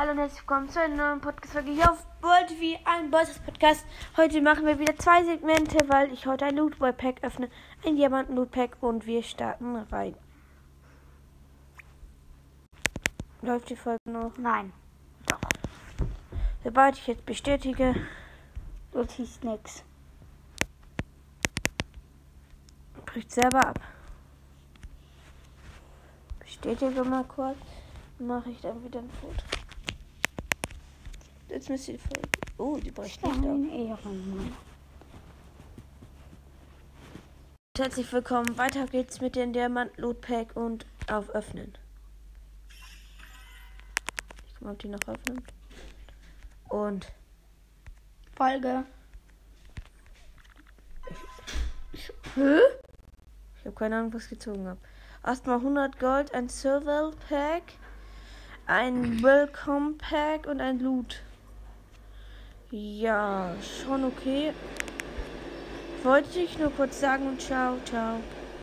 Hallo und herzlich willkommen zu einer neuen Podcast-Folge hier auf World wie ein Bosses Podcast. Heute machen wir wieder zwei Segmente, weil ich heute ein Lootboy Pack öffne. Ein Diamanten Loot Pack und wir starten rein. Läuft die Folge noch? Nein, Sobald ich jetzt bestätige, du ziehst nix. bricht selber ab. Bestätige mal kurz. Dann mache ich dann wieder ein Foto. Jetzt müsste die Folge. Oh, die bricht nicht ab. Ehrenmann. Herzlich willkommen. Weiter geht's mit dem Diamant Loot Pack und auf Öffnen. Ich guck mal, ob die noch öffnen. Und Folge. Hä? Ich habe keine Ahnung, was ich gezogen habe. Erstmal 100 Gold, ein Silver Pack, ein Welcome Pack und ein Loot. Ja, schon okay. Wollte ich nur kurz sagen und ciao, ciao.